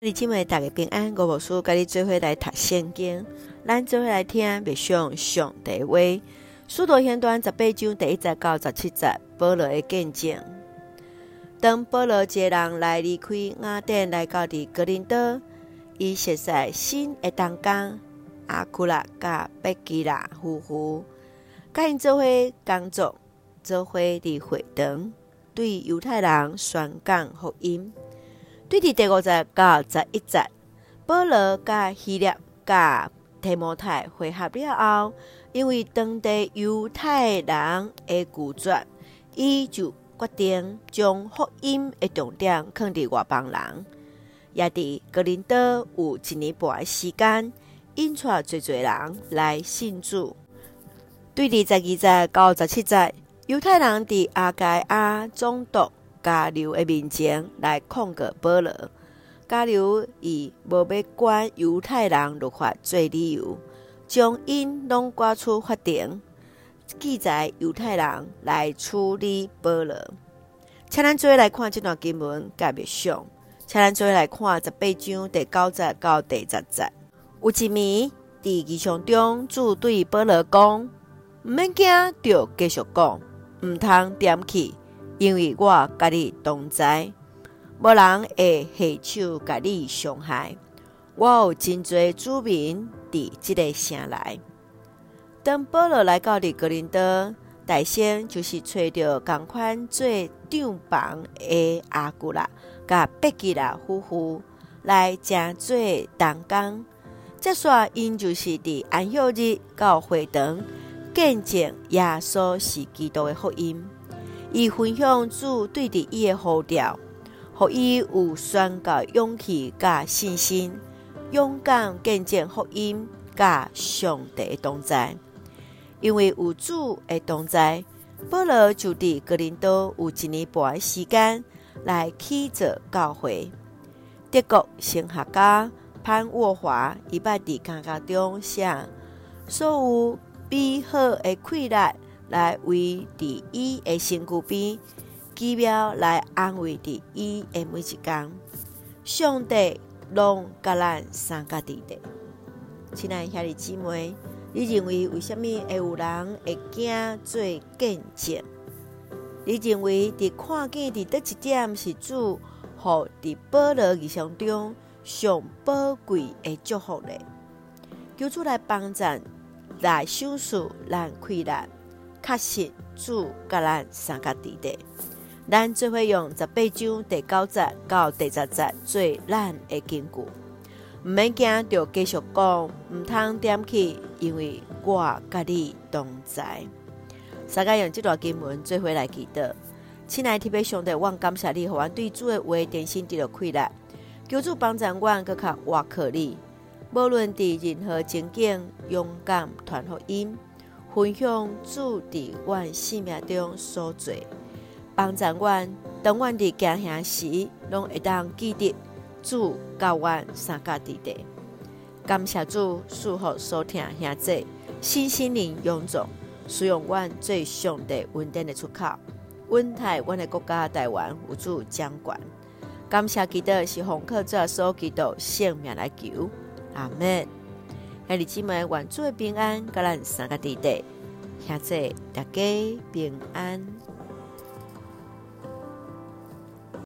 你今晚大家平安，我无事，跟你做伙来读圣经，咱做伙来听默想上帝话。使徒行传十八章第一节到十七节，保罗的见证。当保罗一个人来离开雅典，来到伫哥林多，伊熟悉新的同工阿库拉甲百基拉夫妇，甲因做伙工作，做伙伫会堂，对犹太人宣讲福音。对伫第五节到十一节，保罗甲希腊甲提摩太会合了后，因为当地犹太人的拒绝，伊就决定将福音的重点放伫外邦人。也伫格林德有一年半的时间，引出侪侪人来信主。对伫十二节到十七节，犹太人伫阿盖亚总督。加流的面前来控告保罗，加流以无要管犹太人律法做理由，将因拢赶出法庭，记载犹太人来处理保罗。请咱做来看这段经文，甲默想，请咱做来看十八章第九节到第十节。有一暝，伫异象中，主对保罗讲：毋免惊，着继续讲，毋通点起。因为我甲你同在，无人会下手甲你伤害。我有真侪子民伫即个城内。当保罗来到伫哥林德，大先就是找着共款做长房的阿古拉甲百基拉夫妇来正做同工。接煞因就是伫安息日到会堂见证耶稣是基督的福音。伊分享主对伫伊的呼召，互伊有宣告勇气甲信心，勇敢见证福音甲上帝的同在。因为有主的同在，保罗就伫格林多有一年半的时间来起造教会。德国神学家潘沃华伊捌伫讲稿中写，所有美好的快乐。来为伫伊的身躯边，奇妙来安慰伫伊的每一工。上帝拢甲咱三个伫的。亲爱兄弟姊妹，你认为为什么会有人会惊做见证？你认为伫看见伫叨一点是主，互伫保罗异象中上宝贵的祝福呢？求主来帮咱，来赏赐咱快乐。确实，主甲咱相加伫的，咱做会用十八章第九节到第十节做咱的根据。毋免惊，着继续讲，毋通点起，因为我甲你同在。大家用这段经文做伙来记得，亲爱的弟兄姊妹，我感谢你，互阮对主的话点心得到快乐，求主帮助阮搁较活可你，无论伫任何情景，勇敢传福音。分享主伫阮生命中所做，帮助阮，当阮伫惊吓时，拢会当记得主教阮三加伫的。感谢主，赐福所听兄姊，身心灵臃肿，使用阮最上帝稳定的出口，稳台阮的国家台湾有主掌管。感谢基督是红客做所基督性命来求，阿门。兄弟姊妹，愿主的平安，甲咱相加伫的，现在大家平安。